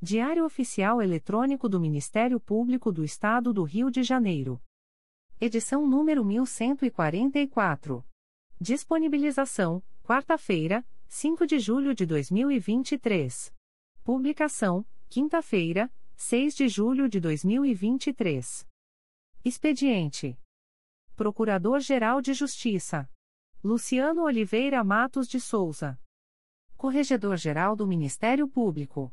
Diário Oficial Eletrônico do Ministério Público do Estado do Rio de Janeiro. Edição número 1144. Disponibilização: quarta-feira, 5 de julho de 2023. Publicação: quinta-feira, 6 de julho de 2023. Expediente: Procurador-Geral de Justiça Luciano Oliveira Matos de Souza. Corregedor-Geral do Ministério Público.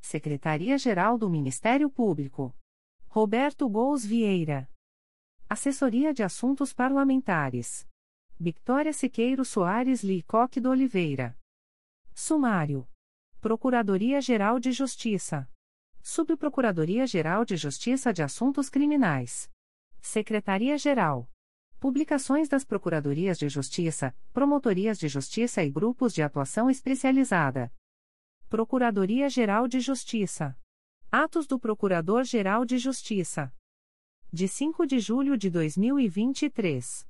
Secretaria-Geral do Ministério Público. Roberto Gous Vieira. Assessoria de Assuntos Parlamentares. Victoria Siqueiro Soares Licoque do Oliveira. Sumário. Procuradoria-Geral de Justiça. Subprocuradoria-Geral de Justiça de Assuntos Criminais. Secretaria-Geral. Publicações das Procuradorias de Justiça, Promotorias de Justiça e Grupos de Atuação Especializada. Procuradoria-Geral de Justiça. Atos do Procurador-Geral de Justiça. De 5 de julho de 2023.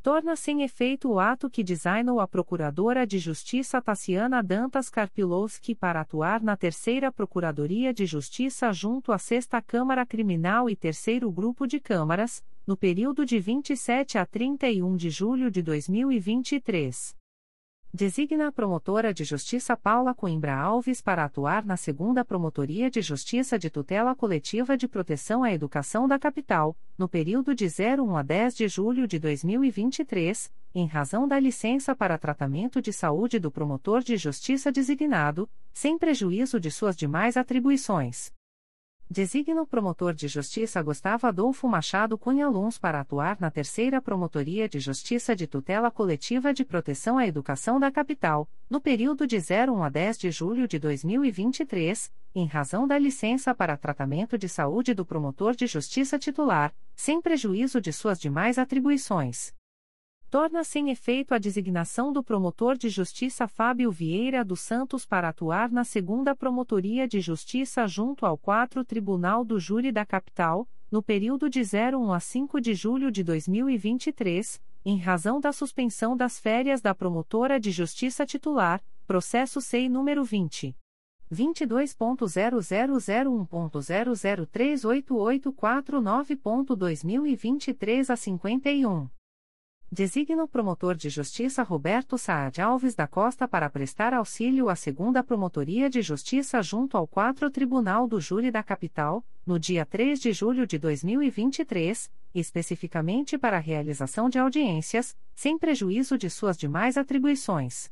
Torna sem efeito o ato que designou a Procuradora de Justiça Tassiana Dantas Karpilowski para atuar na Terceira Procuradoria de Justiça junto à Sexta Câmara Criminal e Terceiro Grupo de Câmaras, no período de 27 a 31 de julho de 2023. Designa a promotora de justiça Paula Coimbra Alves para atuar na segunda Promotoria de Justiça de Tutela Coletiva de Proteção à Educação da Capital, no período de 01 a 10 de julho de 2023, em razão da licença para tratamento de saúde do promotor de justiça designado, sem prejuízo de suas demais atribuições. Designa o promotor de justiça Gustavo Adolfo Machado Cunha Luns para atuar na Terceira Promotoria de Justiça de Tutela Coletiva de Proteção à Educação da Capital, no período de 01 a 10 de julho de 2023, em razão da licença para tratamento de saúde do promotor de justiça titular, sem prejuízo de suas demais atribuições torna sem efeito a designação do promotor de justiça Fábio Vieira dos Santos para atuar na segunda Promotoria de Justiça junto ao 4 Tribunal do Júri da Capital, no período de 01 a 5 de julho de 2023, em razão da suspensão das férias da promotora de justiça titular, processo SEI número 20. 22.0001.0038849.2023 a 51. Designa o promotor de justiça Roberto Saad Alves da Costa para prestar auxílio à segunda Promotoria de Justiça junto ao 4 Tribunal do Júri da Capital, no dia 3 de julho de 2023, especificamente para a realização de audiências, sem prejuízo de suas demais atribuições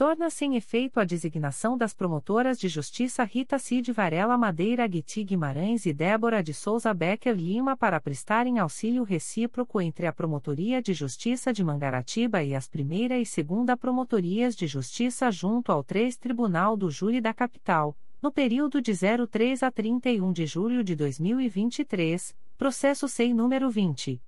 torna sem efeito a designação das promotoras de justiça Rita Cid Varela Madeira Guiti Guimarães e Débora de Souza Becker Lima para prestarem auxílio recíproco entre a Promotoria de Justiça de Mangaratiba e as primeira e segunda Promotorias de Justiça junto ao 3 Tribunal do Júri da Capital, no período de 03 a 31 de julho de 2023, processo SEI número 20.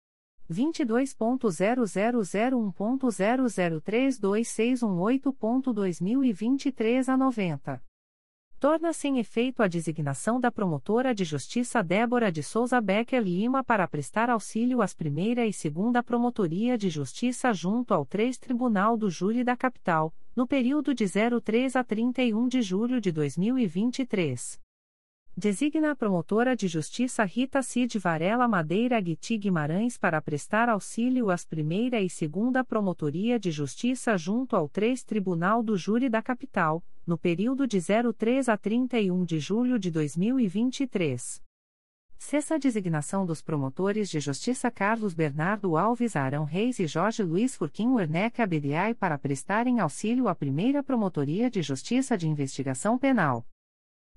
22.0001.0032618.2023 a 90. Torna-se em efeito a designação da promotora de justiça Débora de Souza Becker Lima para prestar auxílio às primeira e segunda Promotoria de Justiça junto ao 3 Tribunal do Júri da Capital, no período de 03 a 31 de julho de 2023. Designa a promotora de justiça Rita Cid Varela Madeira Guiti Guimarães para prestar auxílio às primeira e segunda Promotoria de Justiça junto ao 3 Tribunal do Júri da Capital, no período de 03 a 31 de julho de 2023. Cessa a designação dos promotores de justiça Carlos Bernardo Alves Arão Reis e Jorge Luiz Furquim Werneck Abediai para prestarem auxílio à primeira Promotoria de Justiça de Investigação Penal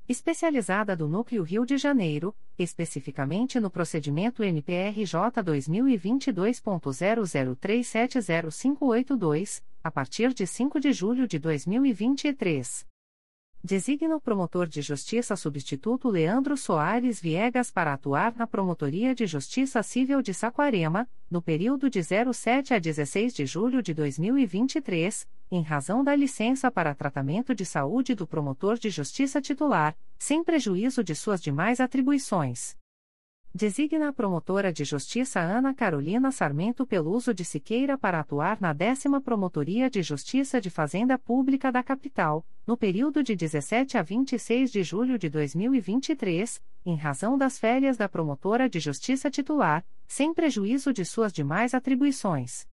especializada do Núcleo Rio de Janeiro, especificamente no procedimento MPRJ 2022.00370582, a partir de 5 de julho de 2023. Designa o promotor de justiça substituto Leandro Soares Viegas para atuar na Promotoria de Justiça Civil de Saquarema, no período de 07 a 16 de julho de 2023, em razão da licença para tratamento de saúde do promotor de justiça titular, sem prejuízo de suas demais atribuições. Designa a promotora de justiça Ana Carolina Sarmento Peluso de Siqueira para atuar na décima Promotoria de Justiça de Fazenda Pública da Capital, no período de 17 a 26 de julho de 2023, em razão das férias da promotora de justiça titular, sem prejuízo de suas demais atribuições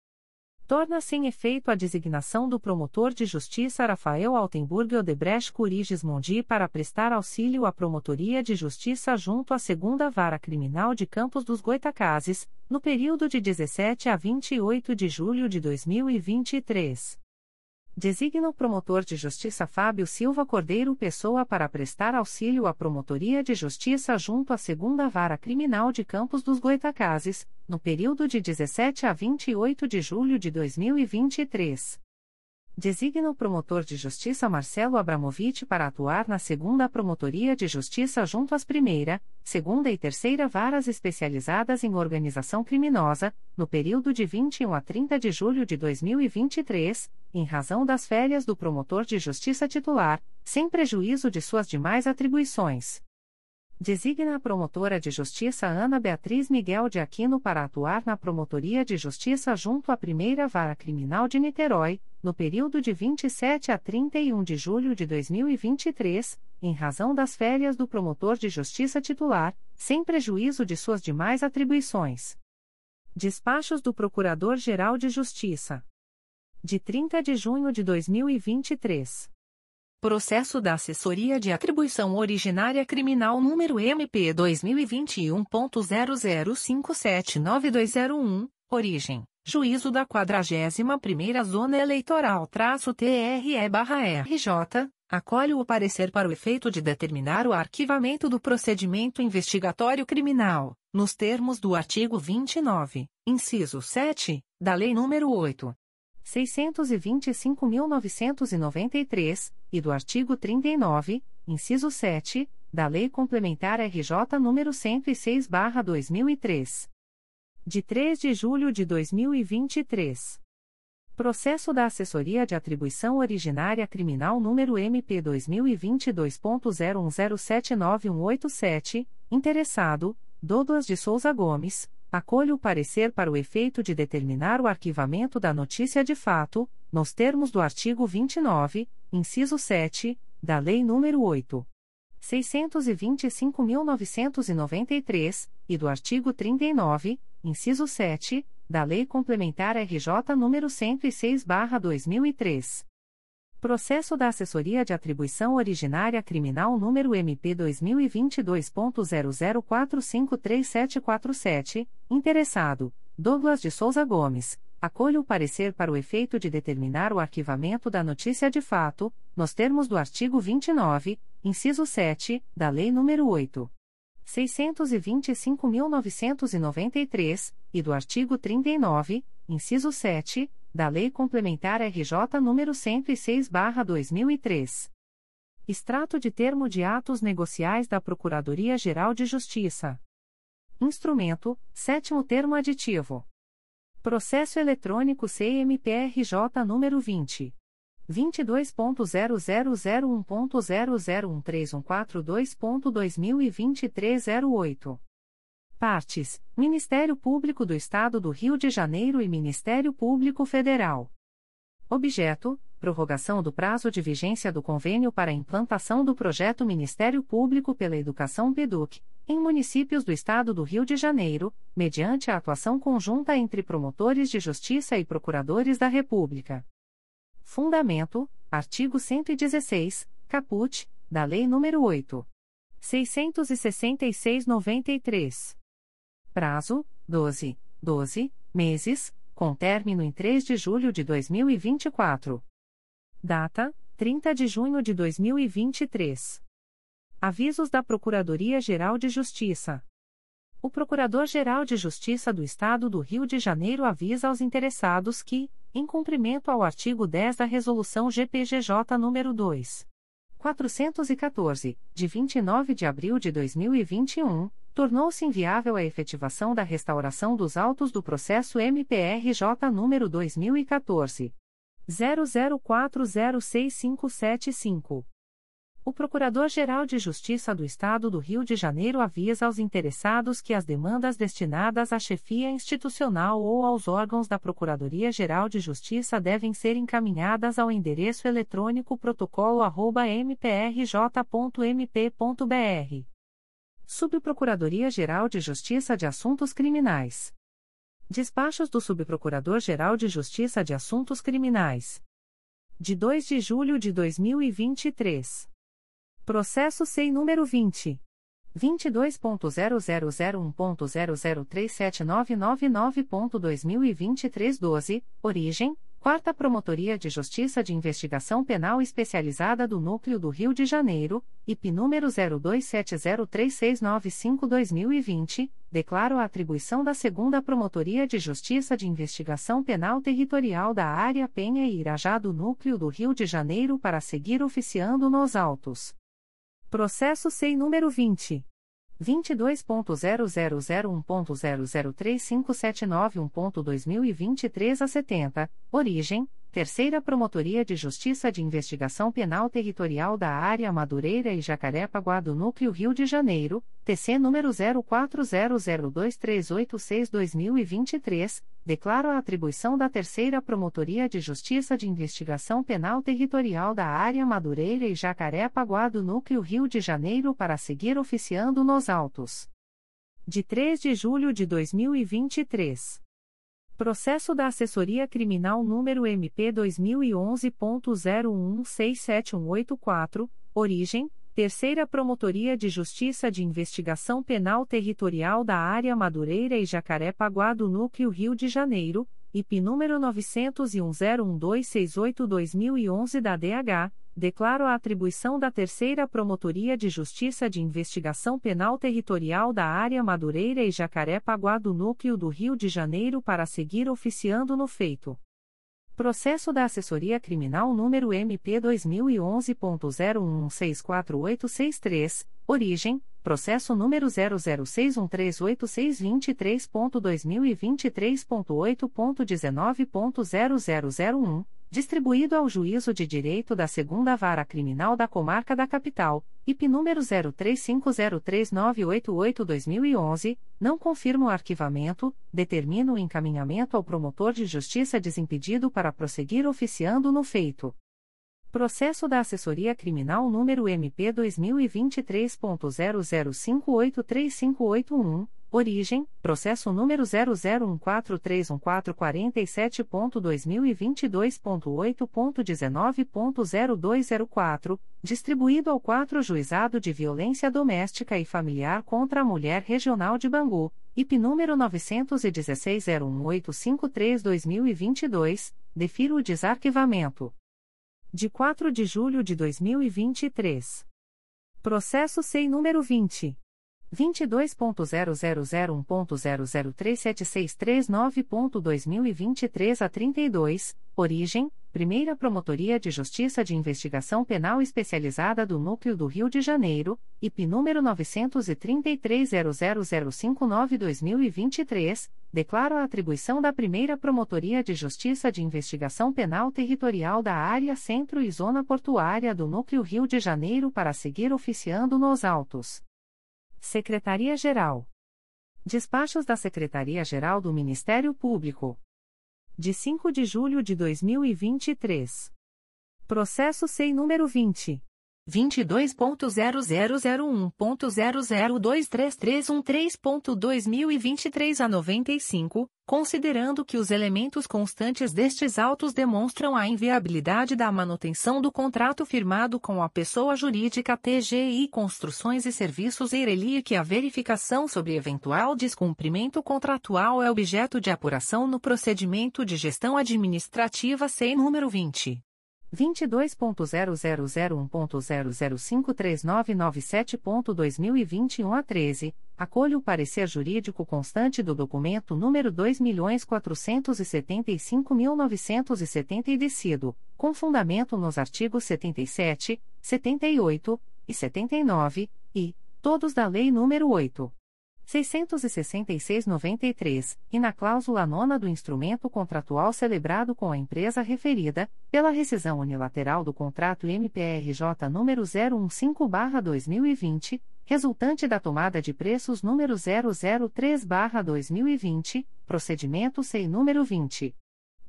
torna-se em efeito a designação do promotor de justiça Rafael Altenburg Odebrecht Curiges Mondi para prestar auxílio à Promotoria de Justiça junto à Segunda Vara Criminal de Campos dos Goitacazes, no período de 17 a 28 de julho de 2023. Designa o promotor de justiça Fábio Silva Cordeiro Pessoa para prestar auxílio à Promotoria de Justiça junto à Segunda Vara Criminal de Campos dos Goitacazes, no período de 17 a 28 de julho de 2023 designa o promotor de justiça Marcelo Abramovich para atuar na segunda Promotoria de Justiça junto às primeira, segunda e terceira varas especializadas em organização criminosa, no período de 21 a 30 de julho de 2023, em razão das férias do promotor de justiça titular, sem prejuízo de suas demais atribuições. Designa a promotora de justiça Ana Beatriz Miguel de Aquino para atuar na Promotoria de Justiça junto à Primeira Vara Criminal de Niterói, no período de 27 a 31 de julho de 2023, em razão das férias do promotor de justiça titular, sem prejuízo de suas demais atribuições. Despachos do Procurador-Geral de Justiça. De 30 de junho de 2023. Processo da Assessoria de Atribuição Originária Criminal número MP 2021.00579201, origem, Juízo da 41ª Zona Eleitoral traço TRE-RJ, acolhe o parecer para o efeito de determinar o arquivamento do procedimento investigatório criminal, nos termos do artigo 29, inciso 7, da Lei nº 8. 625.993, e do artigo 39, inciso 7, da Lei Complementar RJ nº 106/2003. De 3 de julho de 2023. Processo da Assessoria de Atribuição Originária Criminal número MP 2022.01079187, interessado, Douglas de Souza Gomes acolho o parecer para o efeito de determinar o arquivamento da notícia de fato, nos termos do artigo 29, inciso 7, da Lei nº 8. 625.993, e do artigo 39, inciso 7, da Lei Complementar RJ nº 106/2003. Processo da Assessoria de Atribuição Originária Criminal número MP 2022.00453747, interessado, Douglas de Souza Gomes, acolho o parecer para o efeito de determinar o arquivamento da notícia de fato, nos termos do artigo 29, inciso 7, da Lei nº 8. 625.993, e do artigo 39, inciso 7, da Lei Complementar RJ nº 106/2003. Extrato de termo de atos negociais da Procuradoria-Geral de Justiça. Instrumento: Sétimo termo aditivo. Processo eletrônico CMPRJ número 20 22.0001.0013142.2023 08. Partes: Ministério Público do Estado do Rio de Janeiro e Ministério Público Federal. Objeto: prorrogação do prazo de vigência do convênio para implantação do projeto Ministério Público pela Educação PEDUC, em municípios do Estado do Rio de Janeiro, mediante a atuação conjunta entre promotores de justiça e procuradores da República. Fundamento: artigo 116, caput, da Lei nº 8. 666-93. Prazo: 12, 12 meses, com término em 3 de julho de 2024. Data: 30 de junho de 2023. Avisos da Procuradoria-Geral de Justiça. O Procurador-Geral de Justiça do Estado do Rio de Janeiro avisa aos interessados que, em cumprimento ao artigo 10 da Resolução GPGJ nº 2. 414, de 29 de abril de 2021, tornou-se inviável a efetivação da restauração dos autos do processo MPRJ número 2014 00406575. O Procurador-Geral de Justiça do Estado do Rio de Janeiro avisa aos interessados que as demandas destinadas à chefia institucional ou aos órgãos da Procuradoria-Geral de Justiça devem ser encaminhadas ao endereço eletrônico protocolo@mprj.mp.br. Subprocuradoria-Geral de Justiça de Assuntos Criminais. Despachos do Subprocurador-Geral de Justiça de Assuntos Criminais. De 2 de julho de 2023. Processo SEI número 20. 22.0001.0037999.2023 12, origem, Quarta Promotoria de Justiça de Investigação Penal Especializada do Núcleo do Rio de Janeiro, IP número 02703695-2020, declaro a atribuição da Segunda Promotoria de Justiça de Investigação Penal Territorial da Área Penha e Irajá do Núcleo do Rio de Janeiro para seguir oficiando nos autos. Processo SEI número 20. 22.0001.0035791.2023 a 70, origem, Terceira Promotoria de Justiça de Investigação Penal Territorial da Área Madureira e Jacarepaguá do Núcleo Rio de Janeiro, TC número 04002386-2023, declaro a atribuição da Terceira Promotoria de Justiça de Investigação Penal Territorial da Área Madureira e Jacarepaguá do Núcleo Rio de Janeiro para seguir oficiando nos autos. De 3 de julho de 2023. Processo da Assessoria Criminal número MP 2011.0167184, origem, Terceira Promotoria de Justiça de Investigação Penal Territorial da Área Madureira e Jacaré-Paguá do Núcleo Rio de Janeiro, IP número 901-01268-2011 da DH, declaro a atribuição da Terceira Promotoria de Justiça de Investigação Penal Territorial da Área Madureira e Jacaré-Paguá do Núcleo do Rio de Janeiro para seguir oficiando no feito. Processo da Assessoria Criminal número MP 2011.0164863, origem, processo número 006138623.2023.8.19.0001 distribuído ao Juízo de Direito da Segunda Vara Criminal da Comarca da Capital, IP número 03503988-2011, não confirma o arquivamento, determina o encaminhamento ao promotor de justiça desimpedido para prosseguir oficiando no feito. Processo da Assessoria Criminal número MP 2023.00583581 Origem: processo número 001431447.2022.8.19.0204, distribuído ao 4 Juizado de Violência Doméstica e Familiar contra a Mulher Regional de Bangu, IP número 916 2022 defiro o desarquivamento. De 4 de julho de 2023. Processo SEI número 20. 22.0001.0037639.2023 a 32, origem, Primeira Promotoria de Justiça de Investigação Penal Especializada do Núcleo do Rio de Janeiro, IP número 933 2023 declaro a atribuição da primeira Promotoria de Justiça de Investigação Penal Territorial da Área Centro e Zona Portuária do Núcleo Rio de Janeiro para seguir oficiando nos autos. Secretaria-Geral. Despachos da Secretaria-Geral do Ministério Público. De 5 de julho de 2023. Processo SEI número 20. 22.0001.0023313.2023 a 95, considerando que os elementos constantes destes autos demonstram a inviabilidade da manutenção do contrato firmado com a pessoa jurídica TGI Construções e Serviços Eireli e que a verificação sobre eventual descumprimento contratual é objeto de apuração no procedimento de gestão administrativa SEI número 20. 22.0001.0053997.2021 a 13, acolho o parecer jurídico constante do documento número 2.475.970 e decido, com fundamento nos artigos 77, 78 e 79, e, todos da Lei nº 8. 666-93, e na cláusula nona do instrumento contratual celebrado com a empresa referida, pela rescisão unilateral do contrato MPRJ número 015-2020, resultante da tomada de preços número 003-2020, procedimento SEI número 20.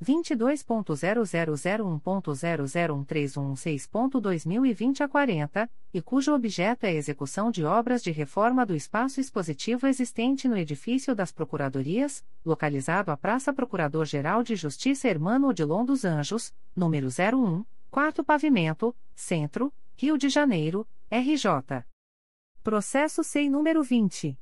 22.0001.0013116.2020 a 40, e cujo objeto é a execução de obras de reforma do espaço expositivo existente no edifício das Procuradorias, localizado à Praça Procurador-Geral de Justiça Hermano Odilon dos Anjos, número 01, quarto pavimento, Centro, Rio de Janeiro, RJ. Processo SEI número 20.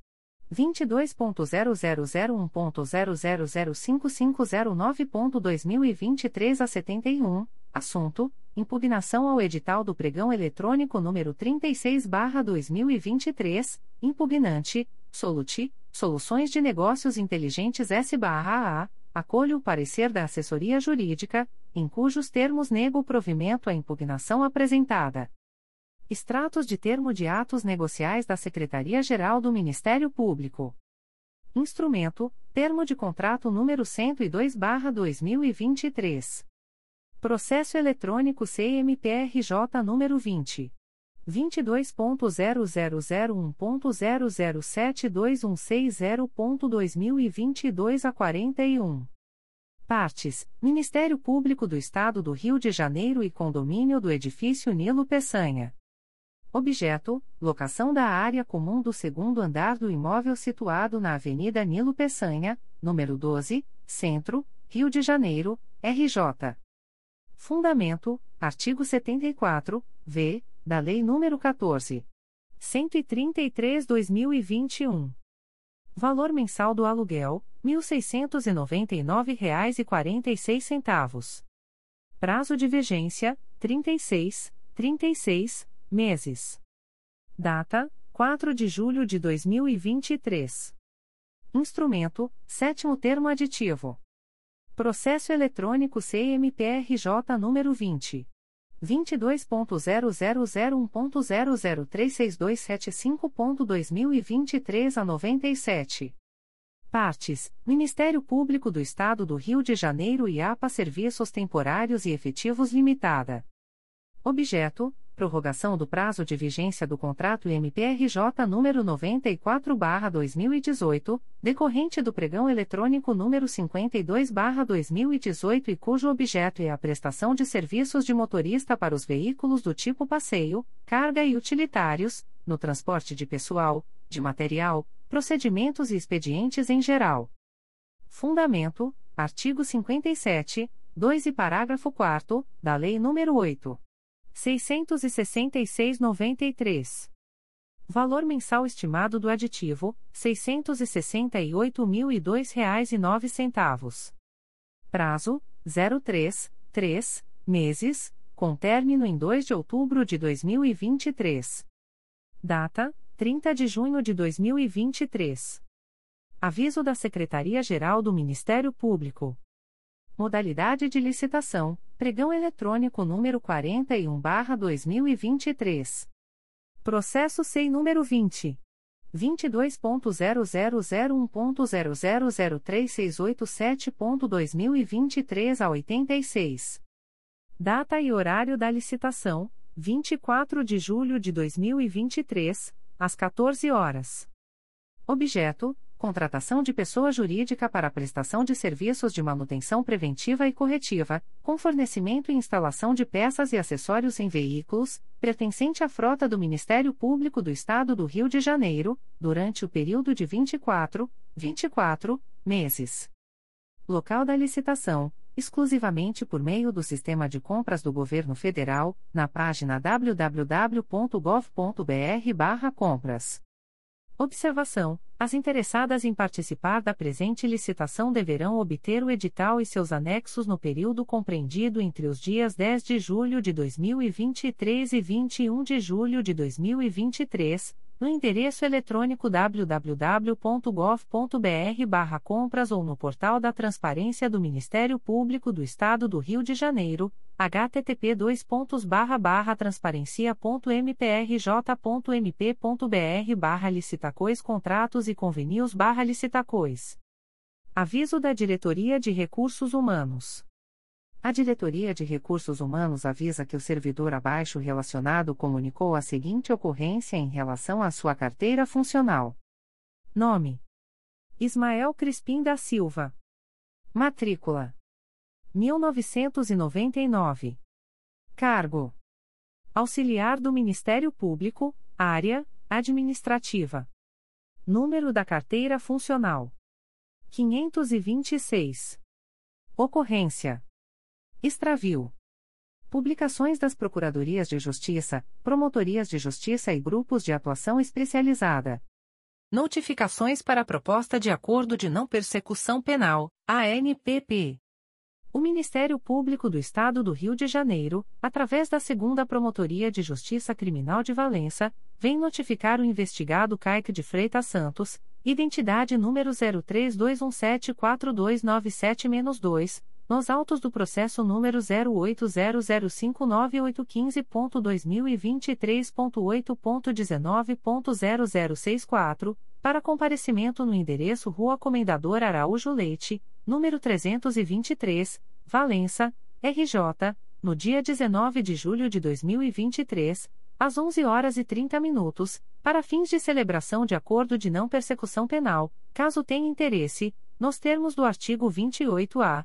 22.0001.0005509.2023 a 71, assunto: impugnação ao edital do pregão eletrônico número 36/2023, impugnante, Soluti, Soluções de Negócios Inteligentes S/AA, acolho o parecer da assessoria jurídica, em cujos termos nego o provimento à impugnação apresentada. Extratos de termo de atos negociais da Secretaria-Geral do Ministério Público. Instrumento: Termo de contrato número 102/2023. Processo eletrônico CMPRJ número 20 22.0001.0072160.2022 a 41. Partes: Ministério Público do Estado do Rio de Janeiro e Condomínio do Edifício Nilo Peçanha. Objeto: locação da área comum do segundo andar do imóvel situado na Avenida Nilo Peçanha, número 12, Centro, Rio de Janeiro, RJ. Fundamento: artigo 74, v, da Lei nº 14. 133/2021. Valor mensal do aluguel: R$ 1.699,46. Prazo de vigência: 36, 36 meses. Data: 4 de julho de 2023. Instrumento: sétimo termo aditivo. Processo eletrônico CMPRJ número 20. 22.0001.0036275.2023 a 97. Partes: Ministério Público do Estado do Rio de Janeiro e APA Serviços Temporários e Efetivos Limitada. Objeto: prorrogação do prazo de vigência do contrato MPRJ número 94/2018, decorrente do pregão eletrônico número 52/2018 e cujo objeto é a prestação de serviços de motorista para os veículos do tipo passeio, carga e utilitários, no transporte de pessoal, de material, procedimentos e expedientes em geral. Fundamento: artigo 57, 2 e parágrafo 4 da Lei nº 8. 666,93. Valor mensal estimado do aditivo: R$ 668.002,09. Prazo: 03, 3 meses, com término em 2 de outubro de 2023. Data: 30 de junho de 2023. Aviso da Secretaria-Geral do Ministério Público. Modalidade de licitação: Pregão eletrônico número 41/2023. Processo SEI número 20 22.0001.0003687.2023 a 86. Data e horário da licitação: 24 de julho de 2023, às 14 horas. Objeto: contratação de pessoa jurídica para prestação de serviços de manutenção preventiva e corretiva, com fornecimento e instalação de peças e acessórios em veículos, pertencente à frota do Ministério Público do Estado do Rio de Janeiro, durante o período de 24, 24 meses. Local da licitação: exclusivamente por meio do Sistema de Compras do Governo Federal, na página www.gov.br/compras. Observação: As interessadas em participar da presente licitação deverão obter o edital e seus anexos no período compreendido entre os dias 10 de julho de 2023 e 21 de julho de 2023, no endereço eletrônico www.gov.br/compras ou no portal da Transparência do Ministério Público do Estado do Rio de Janeiro http barra licitacois contratos e convenios barra licitacois. Aviso da Diretoria de Recursos Humanos. A Diretoria de Recursos Humanos avisa que o servidor abaixo relacionado comunicou a seguinte ocorrência em relação à sua carteira funcional. Nome: Ismael Crispim da Silva. Matrícula: 1999. Cargo: Auxiliar do Ministério Público, área administrativa. Número da carteira funcional: 526. Ocorrência: Extravio. Publicações das Procuradorias de Justiça, Promotorias de Justiça e Grupos de Atuação Especializada. Notificações para a Proposta de Acordo de Não Persecução Penal, ANPP. O Ministério Público do Estado do Rio de Janeiro, através da Segunda Promotoria de Justiça Criminal de Valença, vem notificar o investigado Caique de Freitas Santos, identidade número 0321742997-2, nos autos do processo número 080059815.2023.8.19.0064, para comparecimento no endereço Rua Comendador Araújo Leite, número 323, Valença, RJ, no dia 19 de julho de 2023, às 11 horas e 30 minutos, para fins de celebração de acordo de não persecução penal, caso tenha interesse, nos termos do artigo 28-A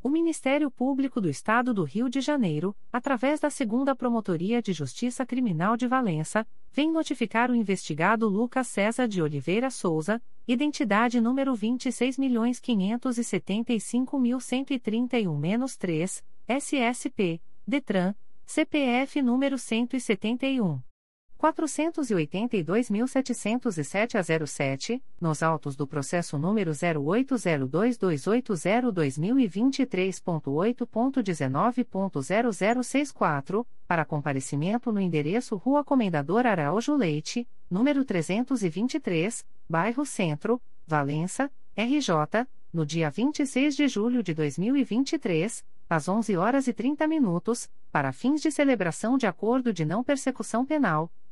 O Ministério Público do Estado do Rio de Janeiro, através da Segunda Promotoria de Justiça Criminal de Valença, vem notificar o investigado Lucas César de Oliveira Souza, identidade número 26.575.131-3, SSP, DETRAN, CPF número 171. 482.707 a 07, nos autos do processo número 08022802023.8.19.0064, para comparecimento no endereço Rua Comendador Araújo Leite, número 323, Bairro Centro, Valença, RJ, no dia 26 de julho de 2023, às 11 horas e 30 minutos, para fins de celebração de acordo de não persecução penal,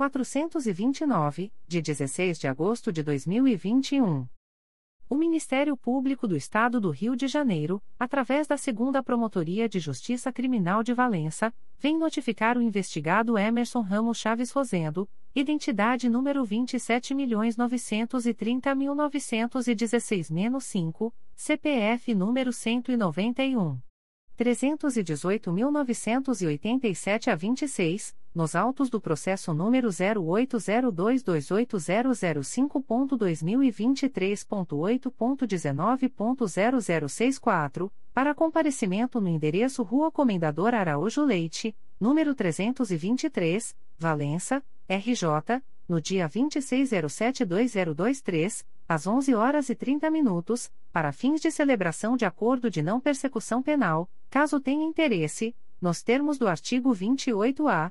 429, de 16 de agosto de 2021. O Ministério Público do Estado do Rio de Janeiro, através da Segunda Promotoria de Justiça Criminal de Valença, vem notificar o investigado Emerson Ramos Chaves Rosendo, identidade número 27.930.916-5, CPF número 191. 318.987 a 26, nos autos do processo número 08022280005.2023.8.19.0064, para comparecimento no endereço Rua Comendador Araújo Leite, número 323, Valença, RJ, no dia 26072023, às 11 horas e 30 minutos, para fins de celebração de acordo de não persecução penal, caso tenha interesse, nos termos do artigo 28-A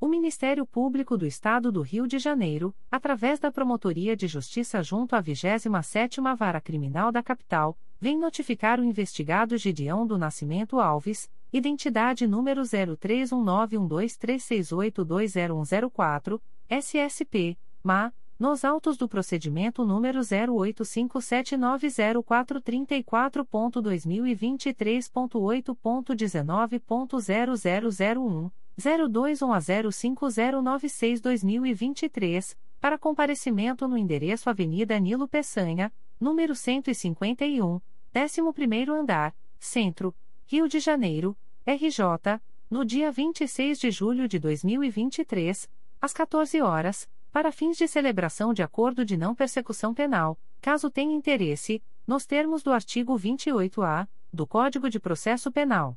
O Ministério Público do Estado do Rio de Janeiro, através da Promotoria de Justiça junto à 27ª Vara Criminal da Capital, vem notificar o investigado Gideão do Nascimento Alves, identidade número 03191236820104, SSP, MA, nos autos do procedimento número 085790434.2023.8.19.0001, 021 a 05096-2023, para comparecimento no endereço Avenida Nilo Peçanha, número 151, 11º andar, Centro, Rio de Janeiro, RJ, no dia 26 de julho de 2023, às 14 horas, para fins de celebração de acordo de não persecução penal, caso tenha interesse, nos termos do artigo 28-A do Código de Processo Penal.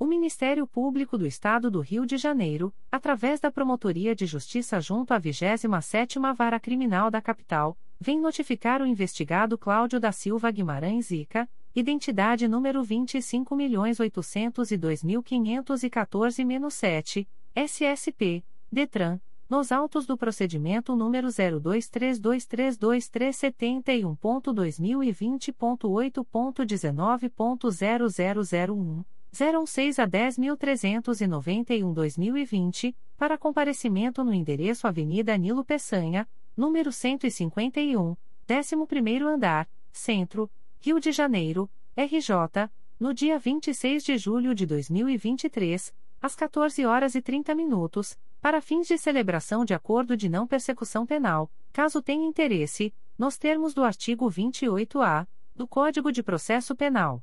O Ministério Público do Estado do Rio de Janeiro, através da Promotoria de Justiça junto à 27ª Vara Criminal da Capital, vem notificar o investigado Cláudio da Silva Guimarães Ica, identidade número 25.082.514-7, SSP, DETRAN, nos autos do procedimento número 0232232371.2020.8.19.0001. 06 a 10.391-2020, para comparecimento no endereço Avenida Nilo Peçanha, número 151, 11º andar, Centro, Rio de Janeiro, RJ, no dia 26 de julho de 2023, às 14 horas e 30 minutos, para fins de celebração de acordo de não persecução penal, caso tenha interesse, nos termos do artigo 28-A do Código de Processo Penal.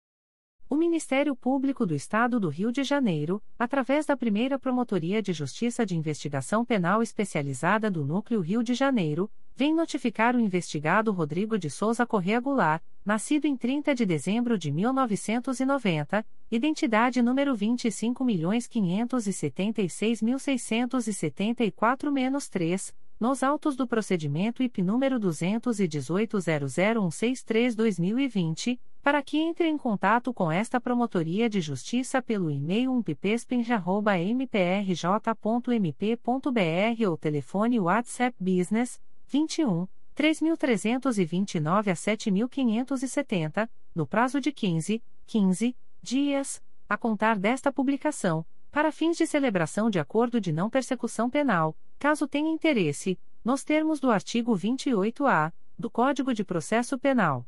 O Ministério Público do Estado do Rio de Janeiro, através da primeira Promotoria de Justiça de Investigação Penal Especializada do Núcleo Rio de Janeiro, vem notificar o investigado Rodrigo de Souza Correa Goulart, nascido em 30 de dezembro de 1990, identidade número 25.576.674-3, nos autos do procedimento IP número 218.00163-2020 para que entre em contato com esta Promotoria de Justiça pelo e-mail umpipespenja.mprj.mp.br ou telefone WhatsApp Business 21 3329 a 7570, no prazo de 15, 15 dias, a contar desta publicação, para fins de celebração de acordo de não persecução penal, caso tenha interesse, nos termos do artigo 28-A do Código de Processo Penal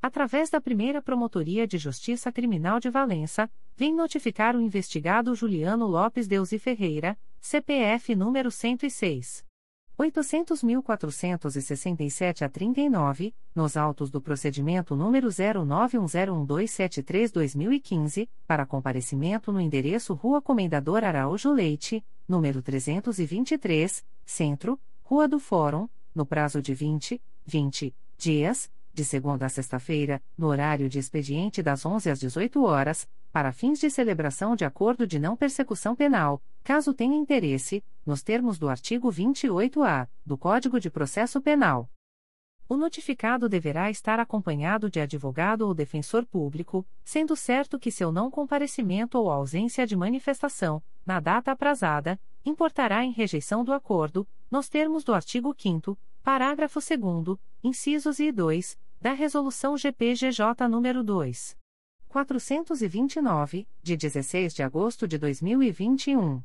através da primeira Promotoria de Justiça Criminal de Valença, vem notificar o investigado Juliano Lopes Deus e Ferreira, CPF número 106. 800.467 a 39, nos autos do procedimento número 09101273-2015, para comparecimento no endereço Rua Comendador Araújo Leite, número 323, Centro, Rua do Fórum, no prazo de 20, 20 dias, de segunda a sexta-feira, no horário de expediente das 11 às 18 horas, para fins de celebração de acordo de não persecução penal, caso tenha interesse, nos termos do artigo 28-A do Código de Processo Penal. O notificado deverá estar acompanhado de advogado ou defensor público, sendo certo que seu não comparecimento ou ausência de manifestação, na data aprazada, importará em rejeição do acordo, nos termos do artigo 5 parágrafo 2 incisos e 2, da Resolução GPGJ nº 2. 429, de 16 de agosto de 2021.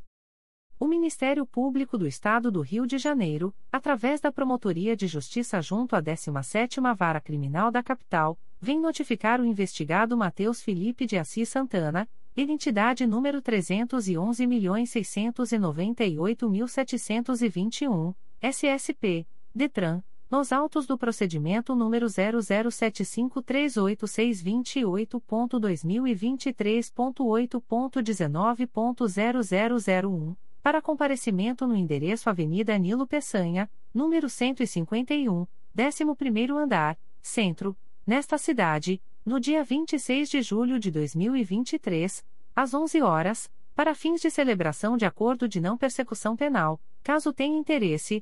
O Ministério Público do Estado do Rio de Janeiro, através da Promotoria de Justiça junto à 17ª Vara Criminal da Capital, vem notificar o investigado Matheus Felipe de Assis Santana, identidade número 311.698.721, SSP, DETRAN, nos autos do procedimento número 007538628.2023.8.19.0001, para comparecimento no endereço Avenida Nilo Peçanha, número 151, 11º andar, Centro, nesta cidade, no dia 26 de julho de 2023, às 11 horas, para fins de celebração de acordo de não persecução penal, caso tenha interesse,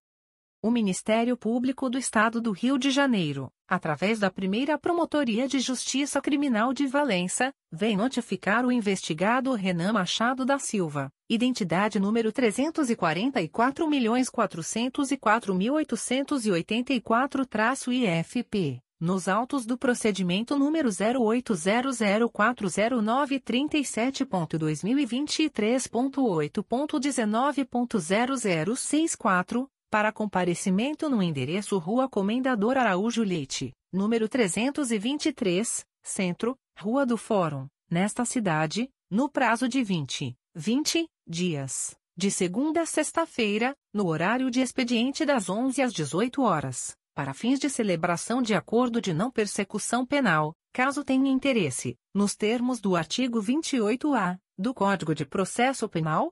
O Ministério Público do Estado do Rio de Janeiro, através da primeira Promotoria de Justiça Criminal de Valença, vem notificar o investigado Renan Machado da Silva, identidade número 344.404.884-IFP, nos autos do procedimento número 0800404933.2023.8.19.0064 para comparecimento no endereço Rua Comendador Araújo Leite, número 323, Centro, Rua do Fórum, nesta cidade, no prazo de 20, 20 dias, de segunda a sexta-feira, no horário de expediente das 11 às 18 horas, para fins de celebração de acordo de não persecução penal, caso tenha interesse, nos termos do artigo 28-A do Código de Processo Penal,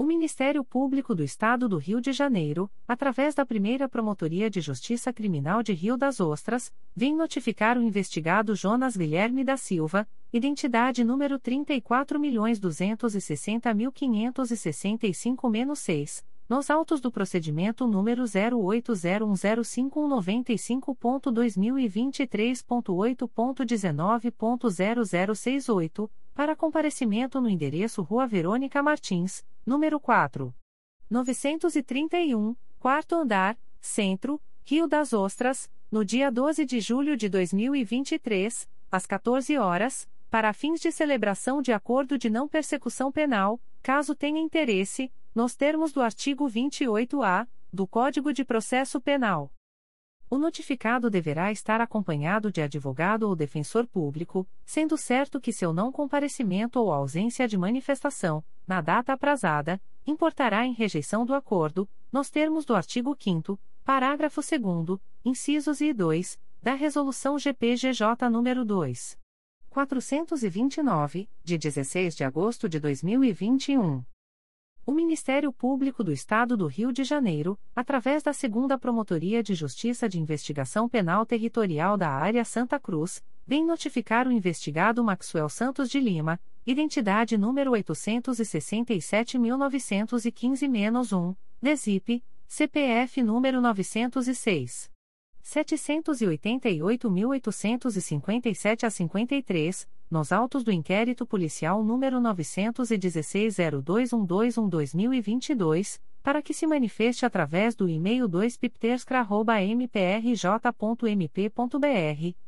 O Ministério Público do Estado do Rio de Janeiro, através da primeira Promotoria de Justiça Criminal de Rio das Ostras, vem notificar o investigado Jonas Guilherme da Silva, identidade número 34.260.565-6, nos autos do procedimento número 08010595.2023.8.19.0068, para comparecimento no endereço Rua Verônica Martins, número 4. 931, quarto andar, Centro, Rio das Ostras, no dia 12 de julho de 2023, às 14 horas, para fins de celebração de acordo de não persecução penal, caso tenha interesse, nos termos do artigo 28-A do Código de Processo Penal. O notificado deverá estar acompanhado de advogado ou defensor público, sendo certo que seu não comparecimento ou ausência de manifestação, na data aprazada, importará em rejeição do acordo, nos termos do artigo 5 parágrafo 2 incisos e 2, da Resolução GPGJ nº 2. 429, de 16 de agosto de 2021. O Ministério Público do Estado do Rio de Janeiro, através da Segunda Promotoria de Justiça de Investigação Penal Territorial da Área Santa Cruz, vem notificar o investigado Maxwell Santos de Lima, identidade número 867.915-1, DESIP, CPF número 906. 788.857 a 53, nos autos do inquérito policial número 916-021212-2022, para que se manifeste através do e-mail 2pipterscra.mprj.mp.br,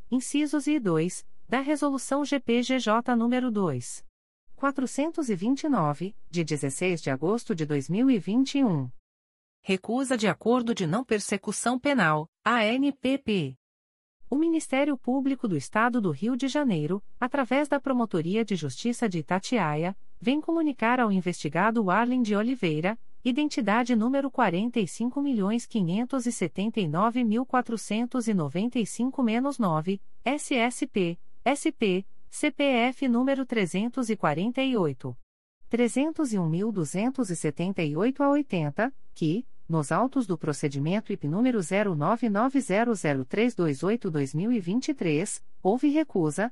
incisos e 2, da Resolução GPGJ nº 2. 429, de 16 de agosto de 2021. Recusa de acordo de não persecução penal, ANPP. O Ministério Público do Estado do Rio de Janeiro, através da Promotoria de Justiça de Itatiaia, vem comunicar ao investigado Arlen de Oliveira, identidade número 45.579.495-9, SSP, SP, CPF número 348. 301.278 a 80, que, nos autos do procedimento IP número 09900328-2023, houve recusa,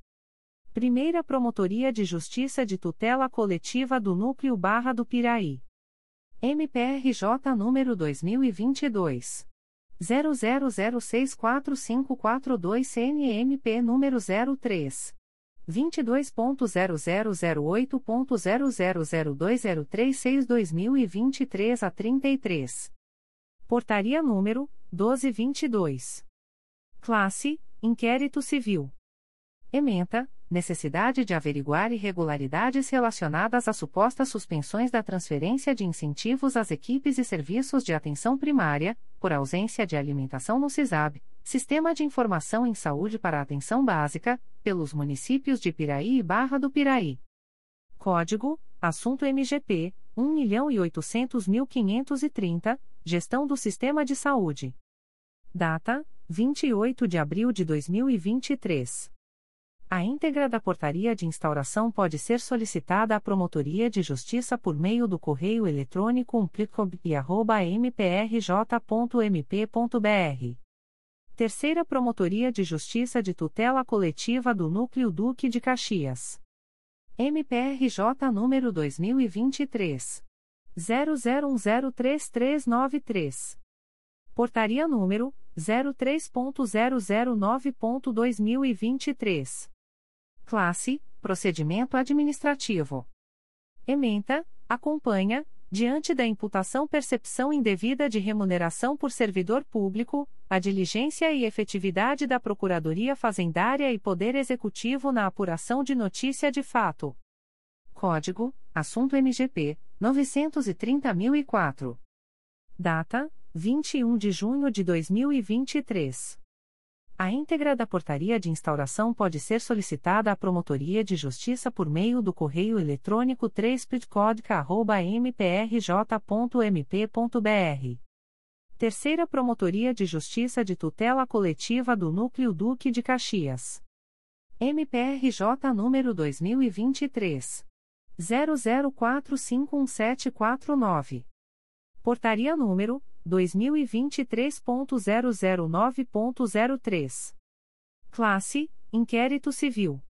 Primeira Promotoria de Justiça de Tutela Coletiva do Núcleo Barra do Piraí. MPRJ número 2022 00064542 CNMP número 03 22.0008.0002036-2023 a 33. Portaria número 1222. Classe: Inquérito Civil. Ementa: Necessidade de averiguar irregularidades relacionadas a supostas suspensões da transferência de incentivos às equipes e serviços de atenção primária, por ausência de alimentação no CISAB, Sistema de Informação em Saúde para a Atenção Básica, pelos municípios de Piraí e Barra do Piraí. Código: Assunto MGP 1.800.530, Gestão do Sistema de Saúde. Data: 28 de abril de 2023. A íntegra da portaria de instauração pode ser solicitada à Promotoria de Justiça por meio do correio eletrônico umplicob.mprj.mp.br Terceira Promotoria de Justiça de Tutela Coletiva do Núcleo Duque de Caxias. MPRJ número 2023 00103393. Portaria número 03.009.2023. Classe: Procedimento administrativo. Ementa: Acompanha diante da imputação percepção indevida de remuneração por servidor público, a diligência e efetividade da Procuradoria Fazendária e Poder Executivo na apuração de notícia de fato. Código: Assunto MGP 930.004. Data: 21 de junho de 2023. A íntegra da portaria de instauração pode ser solicitada à Promotoria de Justiça por meio do correio eletrônico 3 mprj.mp.br. Terceira Promotoria de Justiça de Tutela Coletiva do Núcleo Duque de Caxias. MPRJ número 2023 00451749. Portaria número 2023.009.03. Classe: Inquérito Civil.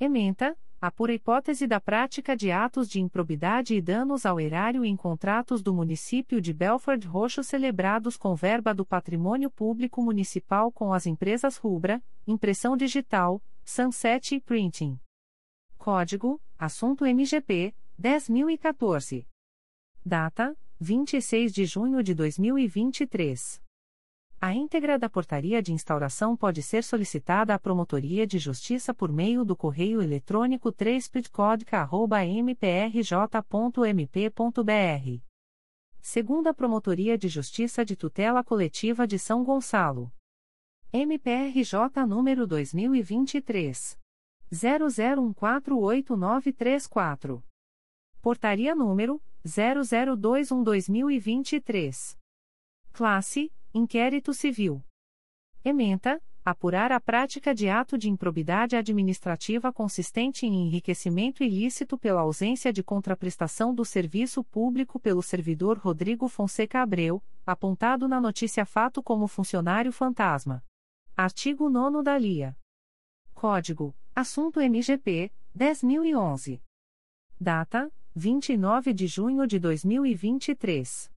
Ementa: a pura hipótese da prática de atos de improbidade e danos ao erário em contratos do município de Belford Roxo celebrados com verba do Patrimônio Público Municipal com as empresas Rubra, Impressão Digital, Sunset Printing. Código: Assunto MGP 10014. Data: 26 de junho de 2023. A íntegra da portaria de instauração pode ser solicitada à Promotoria de Justiça por meio do correio eletrônico 3 mprj.mp.br. Segunda Promotoria de Justiça de Tutela Coletiva de São Gonçalo. MPRJ número 2023 00148934. Portaria número 0021/2023. Classe: Inquérito Civil. Ementa: apurar a prática de ato de improbidade administrativa consistente em enriquecimento ilícito pela ausência de contraprestação do serviço público pelo servidor Rodrigo Fonseca Abreu, apontado na notícia fato como funcionário fantasma. Artigo 9 da Lia. Código: Assunto MGP 10011. Data: 29 de junho de 2023.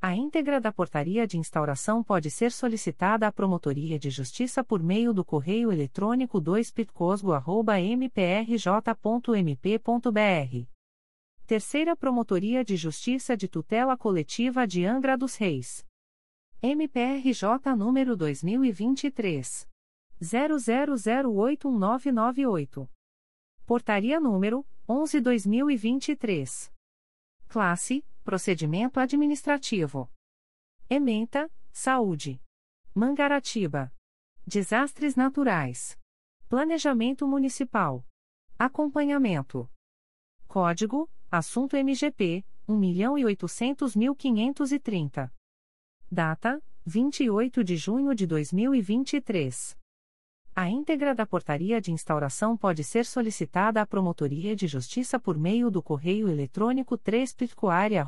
A íntegra da portaria de instauração pode ser solicitada à Promotoria de Justiça por meio do correio eletrônico 2pitcosgo.mprj.mp.br. Terceira Promotoria de Justiça de Tutela Coletiva de Angra dos Reis. MPRJ número 2023 00081998. Portaria número 11/2023. Classe: Procedimento administrativo. Ementa: Saúde. Mangaratiba. Desastres naturais. Planejamento municipal. Acompanhamento. Código: Assunto MGP 1.800.530. Data: 28 de junho de 2023. A íntegra da portaria de instauração pode ser solicitada à Promotoria de Justiça por meio do correio eletrônico 3 mprj.mp.br.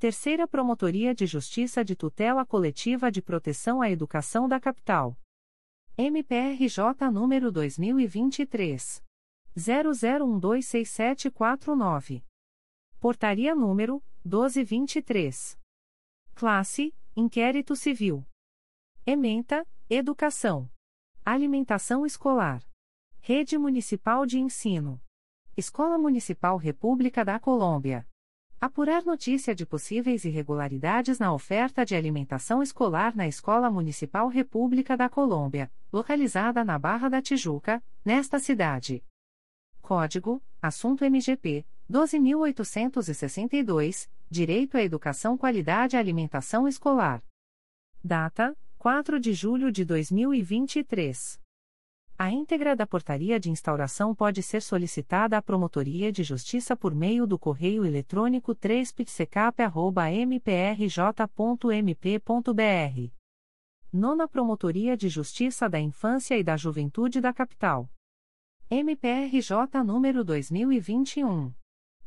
Terceira Promotoria de Justiça de Tutela Coletiva de Proteção à Educação da Capital. MPRJ número 2023 00126749. Portaria número 1223. Classe: Inquérito Civil. Ementa, Educação. Alimentação Escolar. Rede Municipal de Ensino. Escola Municipal República da Colômbia. Apurar notícia de possíveis irregularidades na oferta de alimentação escolar na Escola Municipal República da Colômbia, localizada na Barra da Tijuca, nesta cidade. Código: Assunto MGP 12862, Direito à Educação Qualidade Alimentação Escolar. Data: 4 de julho de 2023. A íntegra da portaria de instauração pode ser solicitada à Promotoria de Justiça por meio do correio eletrônico 3psecap.mprj.mp.br. Nona Promotoria de Justiça da Infância e da Juventude da Capital. MPRJ número 2021.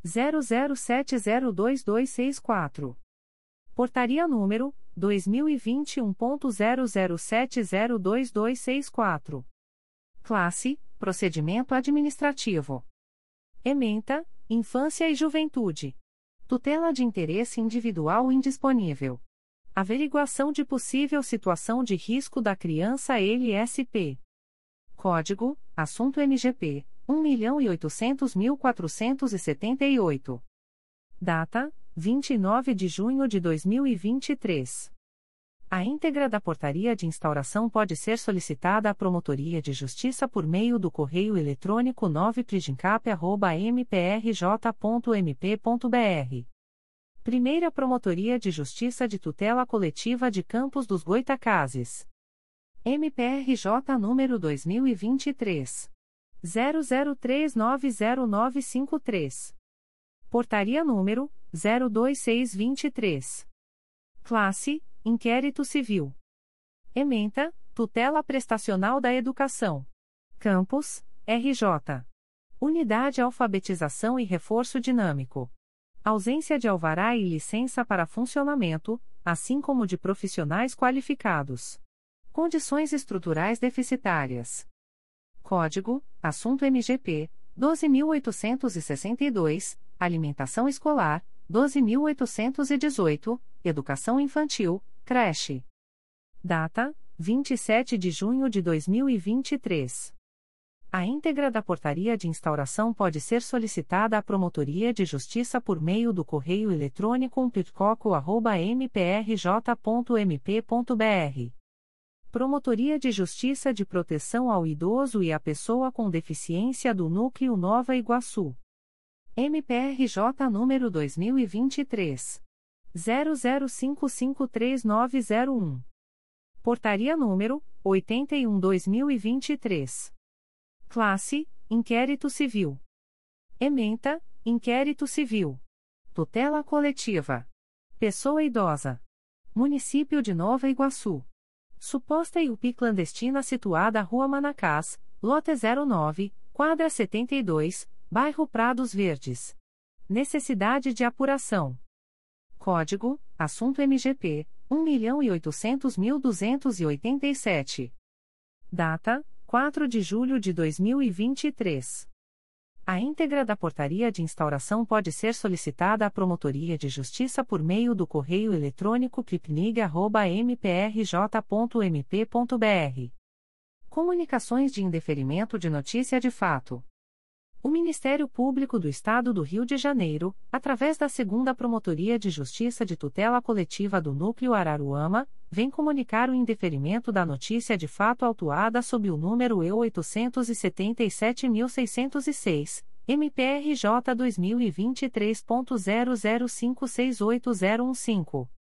00702264. Portaria número 2021.00702264. Classe: Procedimento Administrativo. Ementa: Infância e Juventude. Tutela de interesse individual indisponível. Averiguação de possível situação de risco da criança LSP. Código: Assunto MGP 1.800.478. Data: 29 de junho de 2023. A íntegra da portaria de instauração pode ser solicitada à Promotoria de Justiça por meio do correio eletrônico 9prigincap.mprj.mp.br. Primeira Promotoria de Justiça de Tutela Coletiva de Campos dos Goitacazes. MPRJ número 2023. 00390953. Portaria número 02623. Classe: Inquérito Civil. Ementa: Tutela Prestacional da Educação. Campus: RJ. Unidade Alfabetização e Reforço Dinâmico. ausência de alvará e licença para funcionamento, assim como de profissionais qualificados. Condições estruturais deficitárias. Código: Assunto MGP 12862, Alimentação escolar 12818, Educação infantil, creche. Data: 27 de junho de 2023. A íntegra da portaria de instauração pode ser solicitada à Promotoria de Justiça por meio do correio eletrônico umpitcoco.mprj.mp.br. Promotoria de Justiça de Proteção ao Idoso e à Pessoa com Deficiência do Núcleo Nova Iguaçu. MPRJ número 2023. 00553901. Portaria número 81-2023. Classe: Inquérito Civil. Ementa: Inquérito Civil. Tutela Coletiva. Pessoa Idosa. Município de Nova Iguaçu. Suposta IUP clandestina situada Rua Manacás, Lote 09, Quadra 72, Bairro Prados Verdes. Necessidade de apuração. Código: Assunto MGP 1.800.287. Data: 4 de julho de 2023. A íntegra da portaria de instauração pode ser solicitada à Promotoria de Justiça por meio do correio eletrônico cripnig.mprj.mp.br. Comunicações de indeferimento de notícia de fato. O Ministério Público do Estado do Rio de Janeiro, através da Segunda Promotoria de Justiça de Tutela Coletiva do Núcleo Araruama, vem comunicar o indeferimento da notícia de fato autuada sob o número E 877.606, MPRJ 2023.00568015.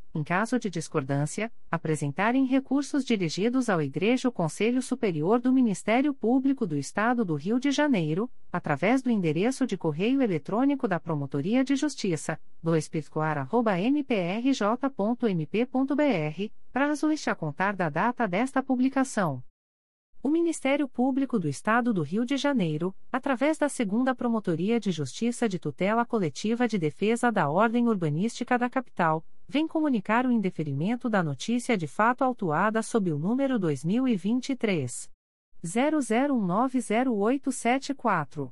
em caso de discordância, apresentarem recursos dirigidos ao Igreja Conselho Superior do Ministério Público do Estado do Rio de Janeiro, através do endereço de correio eletrônico da Promotoria de Justiça, 2 mprj.mp.br, prazo este a contar da data desta publicação. O Ministério Público do Estado do Rio de Janeiro, através da Segunda Promotoria de Justiça de Tutela Coletiva de Defesa da Ordem Urbanística da Capital, vem comunicar o indeferimento da notícia de fato autuada sob o número 2023 00190874.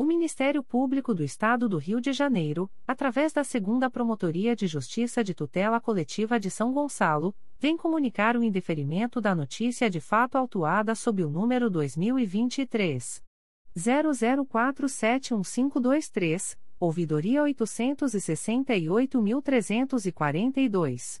O Ministério Público do Estado do Rio de Janeiro, através da Segunda Promotoria de Justiça de Tutela Coletiva de São Gonçalo, vem comunicar o indeferimento da notícia de fato autuada sob o número 2023 00471523, ouvidoria 868.342.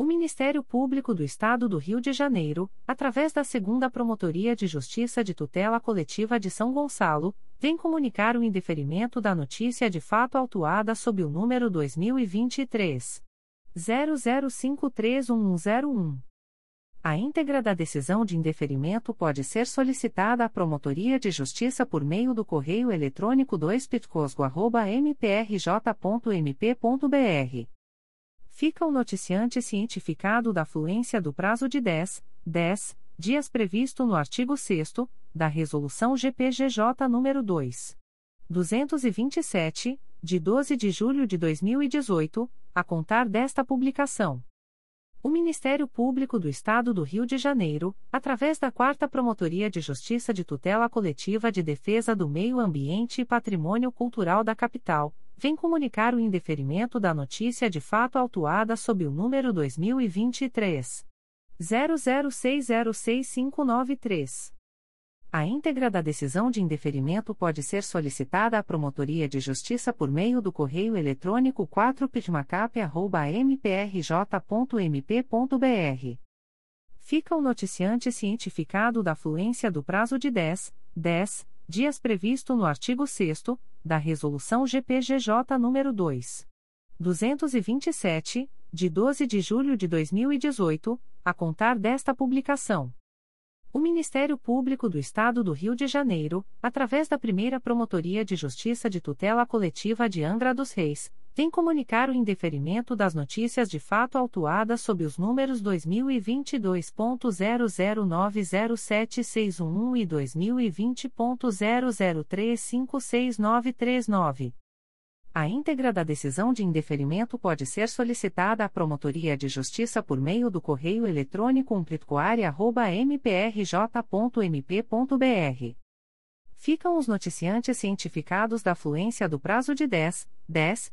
O Ministério Público do Estado do Rio de Janeiro, através da Segunda Promotoria de Justiça de Tutela Coletiva de São Gonçalo, vem comunicar o indeferimento da notícia de fato autuada sob o número 2023 00531101. A íntegra da decisão de indeferimento pode ser solicitada à Promotoria de Justiça por meio do correio eletrônico 2pitcosgo.mprj.mp.br fica o noticiante cientificado da fluência do prazo de 10, 10 dias previsto no artigo 6 da Resolução GPGJ nº 2. 227, de 12 de julho de 2018, a contar desta publicação. O Ministério Público do Estado do Rio de Janeiro, através da 4 Promotoria de Justiça de Tutela Coletiva de Defesa do Meio Ambiente e Patrimônio Cultural da Capital, vem comunicar o indeferimento da notícia de fato autuada sob o número 2023 00606593. A íntegra da decisão de indeferimento pode ser solicitada à Promotoria de Justiça por meio do correio eletrônico 4pitmacap.mprj.mp.br. Fica o noticiante cientificado da fluência do prazo de 10, 10 dias previsto no artigo 6 da Resolução GPGJ nº 2. 227, de 12 de julho de 2018, a contar desta publicação. O Ministério Público do Estado do Rio de Janeiro, através da primeira Promotoria de Justiça de Tutela Coletiva de Angra dos Reis, vem comunicar o indeferimento das notícias de fato autuadas sob os números 2022.00907611 e 2020.00356939. A íntegra da decisão de indeferimento pode ser solicitada à Promotoria de Justiça por meio do correio eletrônico umplitcoaria.mprj.mp.br. Ficam os noticiantes cientificados da fluência do prazo de 10, 10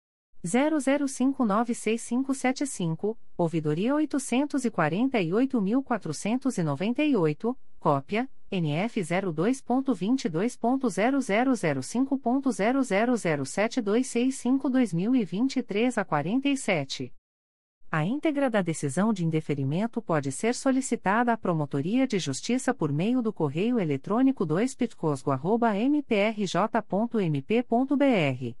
00596575, ouvidoria 848.498, cópia, NF 02.22.0005.0007265-2023 a 47. A íntegra da decisão de indeferimento pode ser solicitada à Promotoria de Justiça por meio do correio eletrônico 2pitcosgo.mprj.mp.br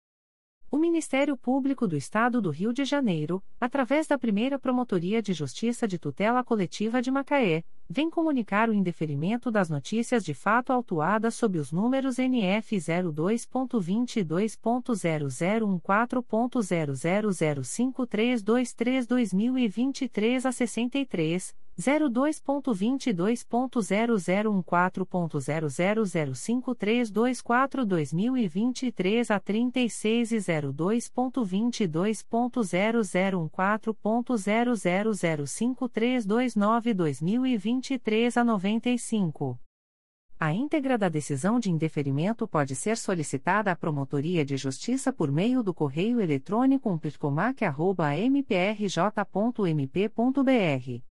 O Ministério Público do Estado do Rio de Janeiro, através da primeira Promotoria de Justiça de Tutela Coletiva de Macaé, vem comunicar o indeferimento das notícias de fato autuadas sob os números NF 02.22.0014.0005323-2023 a 63, 02.22.0014.0005324-2023 a 36 e 02.22.00053292-2023 a 95. A íntegra da decisão de indeferimento pode ser solicitada à Promotoria de Justiça por meio do correio eletrônico umplitcomac.mprj.mp.br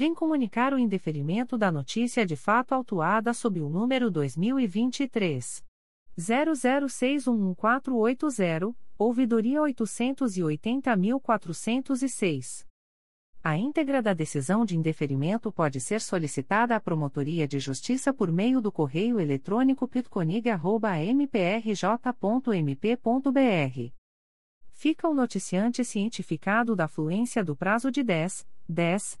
vem comunicar o indeferimento da notícia de fato autuada sob o número 2023 00611480, ouvidoria 880.406. A íntegra da decisão de indeferimento pode ser solicitada à Promotoria de Justiça por meio do correio eletrônico pitconig.mprj.mp.br. Fica o noticiante cientificado da fluência do prazo de 10, 10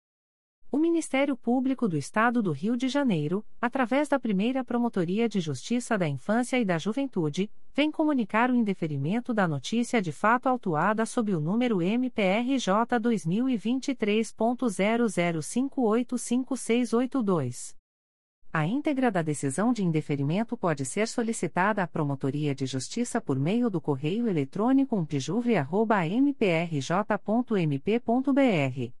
O Ministério Público do Estado do Rio de Janeiro, através da primeira Promotoria de Justiça da Infância e da Juventude, vem comunicar o indeferimento da notícia de fato autuada sob o número MPRJ 2023.00585682. A íntegra da decisão de indeferimento pode ser solicitada à Promotoria de Justiça por meio do correio eletrônico umpijuvre.mprj.mp.br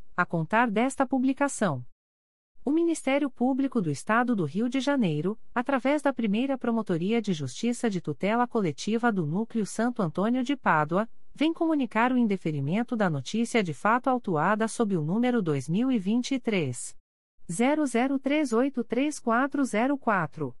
a contar desta publicação. O Ministério Público do Estado do Rio de Janeiro, através da primeira Promotoria de Justiça de Tutela Coletiva do Núcleo Santo Antônio de Pádua, vem comunicar o indeferimento da notícia de fato autuada sob o número 2023 00383404.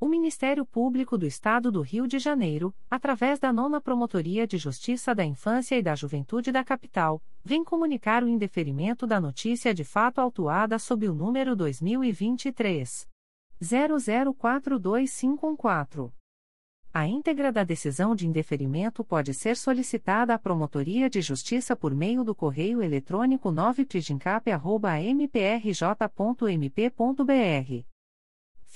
O Ministério Público do Estado do Rio de Janeiro, através da Nona Promotoria de Justiça da Infância e da Juventude da Capital, vem comunicar o indeferimento da notícia de fato autuada sob o número 2023 004214. A íntegra da decisão de indeferimento pode ser solicitada à Promotoria de Justiça por meio do correio eletrônico 9prigincap.mprj.mp.br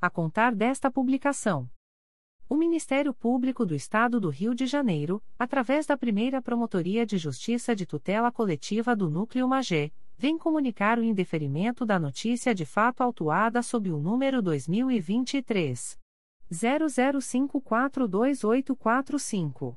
a contar desta publicação. O Ministério Público do Estado do Rio de Janeiro, através da primeira Promotoria de Justiça de Tutela Coletiva do Núcleo Magé, vem comunicar o indeferimento da notícia de fato autuada sob o número 2023. 00542845.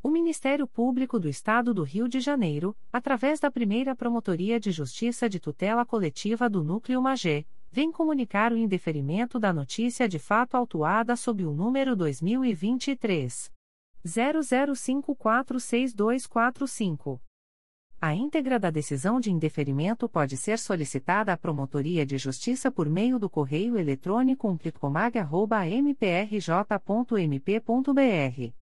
O Ministério Público do Estado do Rio de Janeiro, através da primeira Promotoria de Justiça de Tutela Coletiva do Núcleo Magé, vem comunicar o indeferimento da notícia de fato autuada sob o número 2023 00546245. A íntegra da decisão de indeferimento pode ser solicitada à Promotoria de Justiça por meio do correio eletrônico umplitcomag.mprj.mp.br.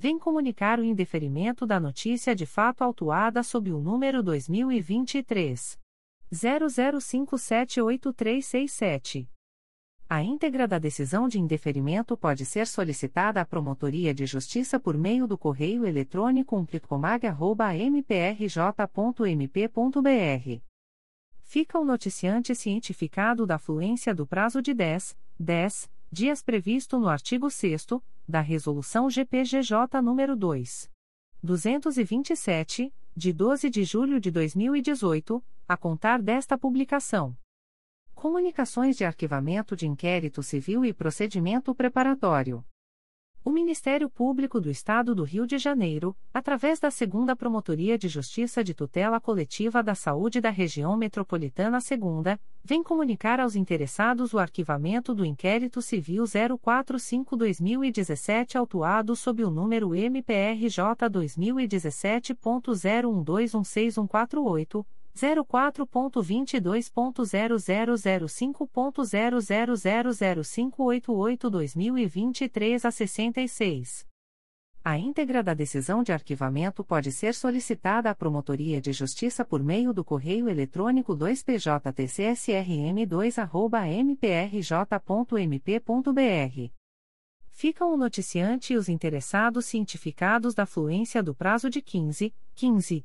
vem comunicar o indeferimento da notícia de fato autuada sob o número 2023 00578367. A íntegra da decisão de indeferimento pode ser solicitada à Promotoria de Justiça por meio do correio eletrônico umplitcomag.mprj.mp.br. Fica o noticiante cientificado da fluência do prazo de 10, 10 dias previsto no artigo 6 da Resolução GPGJ nº 2. 227, de 12 de julho de 2018, a contar desta publicação. Comunicações de Arquivamento de Inquérito Civil e Procedimento Preparatório. O Ministério Público do Estado do Rio de Janeiro, através da Segunda Promotoria de Justiça de Tutela Coletiva da Saúde da Região Metropolitana Segunda, vem comunicar aos interessados o arquivamento do inquérito civil 045-2017 autuado sob o número MPRJ 2017.01216148. 04.22.0005.0000588-2023 a 66. A íntegra da decisão de arquivamento pode ser solicitada à Promotoria de Justiça por meio do correio eletrônico 2pjtcsrm2.mprj.mp.br. Ficam o noticiante e os interessados cientificados da fluência do prazo de 15, 15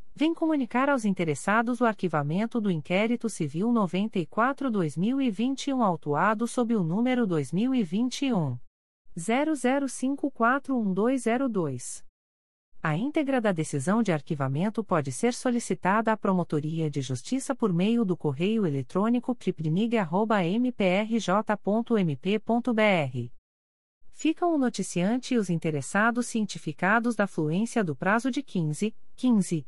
vem comunicar aos interessados o arquivamento do inquérito civil 94/2021 autuado sob o número 2021 00541202. A íntegra da decisão de arquivamento pode ser solicitada à Promotoria de Justiça por meio do correio eletrônico pripnig.mprj.mp.br. Ficam o noticiante e os interessados cientificados da fluência do prazo de 15, 15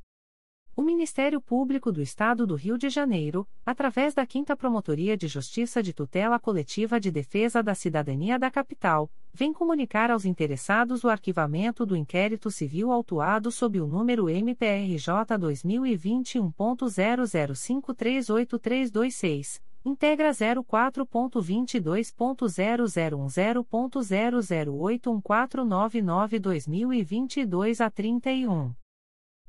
O Ministério Público do Estado do Rio de Janeiro, através da 5 Promotoria de Justiça de Tutela Coletiva de Defesa da Cidadania da Capital, vem comunicar aos interessados o arquivamento do inquérito civil autuado sob o número MPRJ 2020.00538326, integra 04.22.0010.0081499-2022 a 31.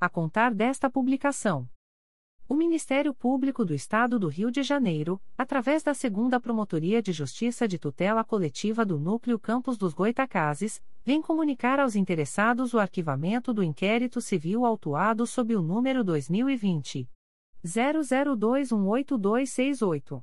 a contar desta publicação. O Ministério Público do Estado do Rio de Janeiro, através da Segunda Promotoria de Justiça de Tutela Coletiva do Núcleo Campos dos Goitacazes, vem comunicar aos interessados o arquivamento do inquérito civil autuado sob o número 2020 00218268.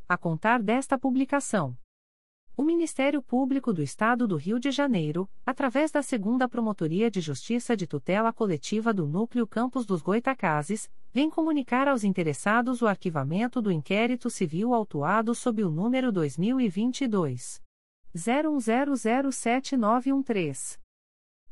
a contar desta publicação. O Ministério Público do Estado do Rio de Janeiro, através da Segunda Promotoria de Justiça de Tutela Coletiva do Núcleo Campos dos Goitacazes, vem comunicar aos interessados o arquivamento do inquérito civil autuado sob o número 2022 01007913.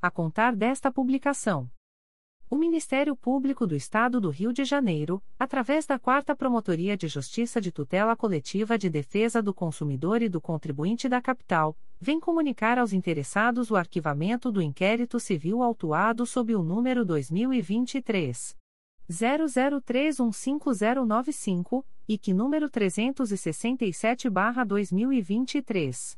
a contar desta publicação. O Ministério Público do Estado do Rio de Janeiro, através da Quarta Promotoria de Justiça de Tutela Coletiva de Defesa do Consumidor e do Contribuinte da Capital, vem comunicar aos interessados o arquivamento do inquérito civil autuado sob o número 2023 00315095 e que número 367/2023.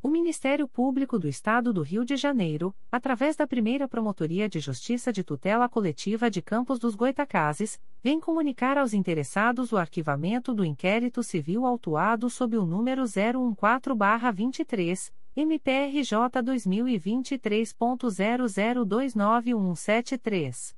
O Ministério Público do Estado do Rio de Janeiro, através da primeira Promotoria de Justiça de Tutela Coletiva de Campos dos Goitacazes, vem comunicar aos interessados o arquivamento do inquérito civil autuado sob o número 014-23, MPRJ 2023.00291173.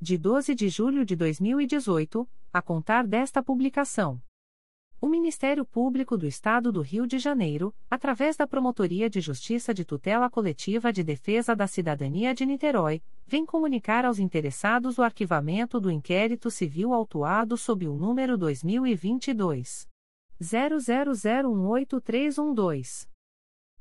de 12 de julho de 2018, a contar desta publicação. O Ministério Público do Estado do Rio de Janeiro, através da Promotoria de Justiça de Tutela Coletiva de Defesa da Cidadania de Niterói, vem comunicar aos interessados o arquivamento do inquérito civil autuado sob o número 2022 00018312.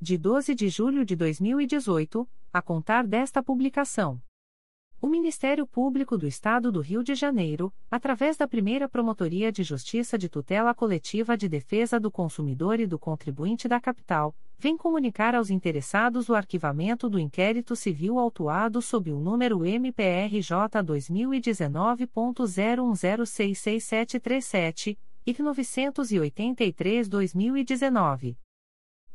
de 12 de julho de 2018, a contar desta publicação. O Ministério Público do Estado do Rio de Janeiro, através da primeira Promotoria de Justiça de Tutela Coletiva de Defesa do Consumidor e do Contribuinte da Capital, vem comunicar aos interessados o arquivamento do inquérito civil autuado sob o número MPRJ 2019.01066737 e 983-2019.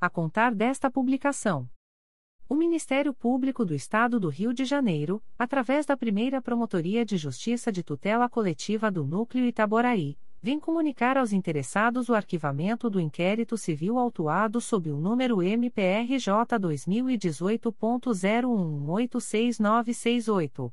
a contar desta publicação. O Ministério Público do Estado do Rio de Janeiro, através da primeira Promotoria de Justiça de Tutela Coletiva do Núcleo Itaboraí, vem comunicar aos interessados o arquivamento do inquérito civil autuado sob o número MPRJ 2018.0186968.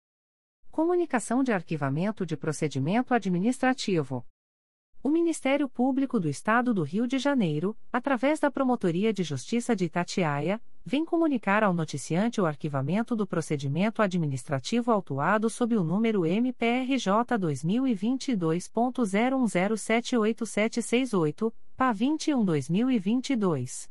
Comunicação de arquivamento de procedimento administrativo. O Ministério Público do Estado do Rio de Janeiro, através da Promotoria de Justiça de Itatiaia, vem comunicar ao noticiante o arquivamento do procedimento administrativo autuado sob o número MPRJ 2022.01078768, PA 21-2022.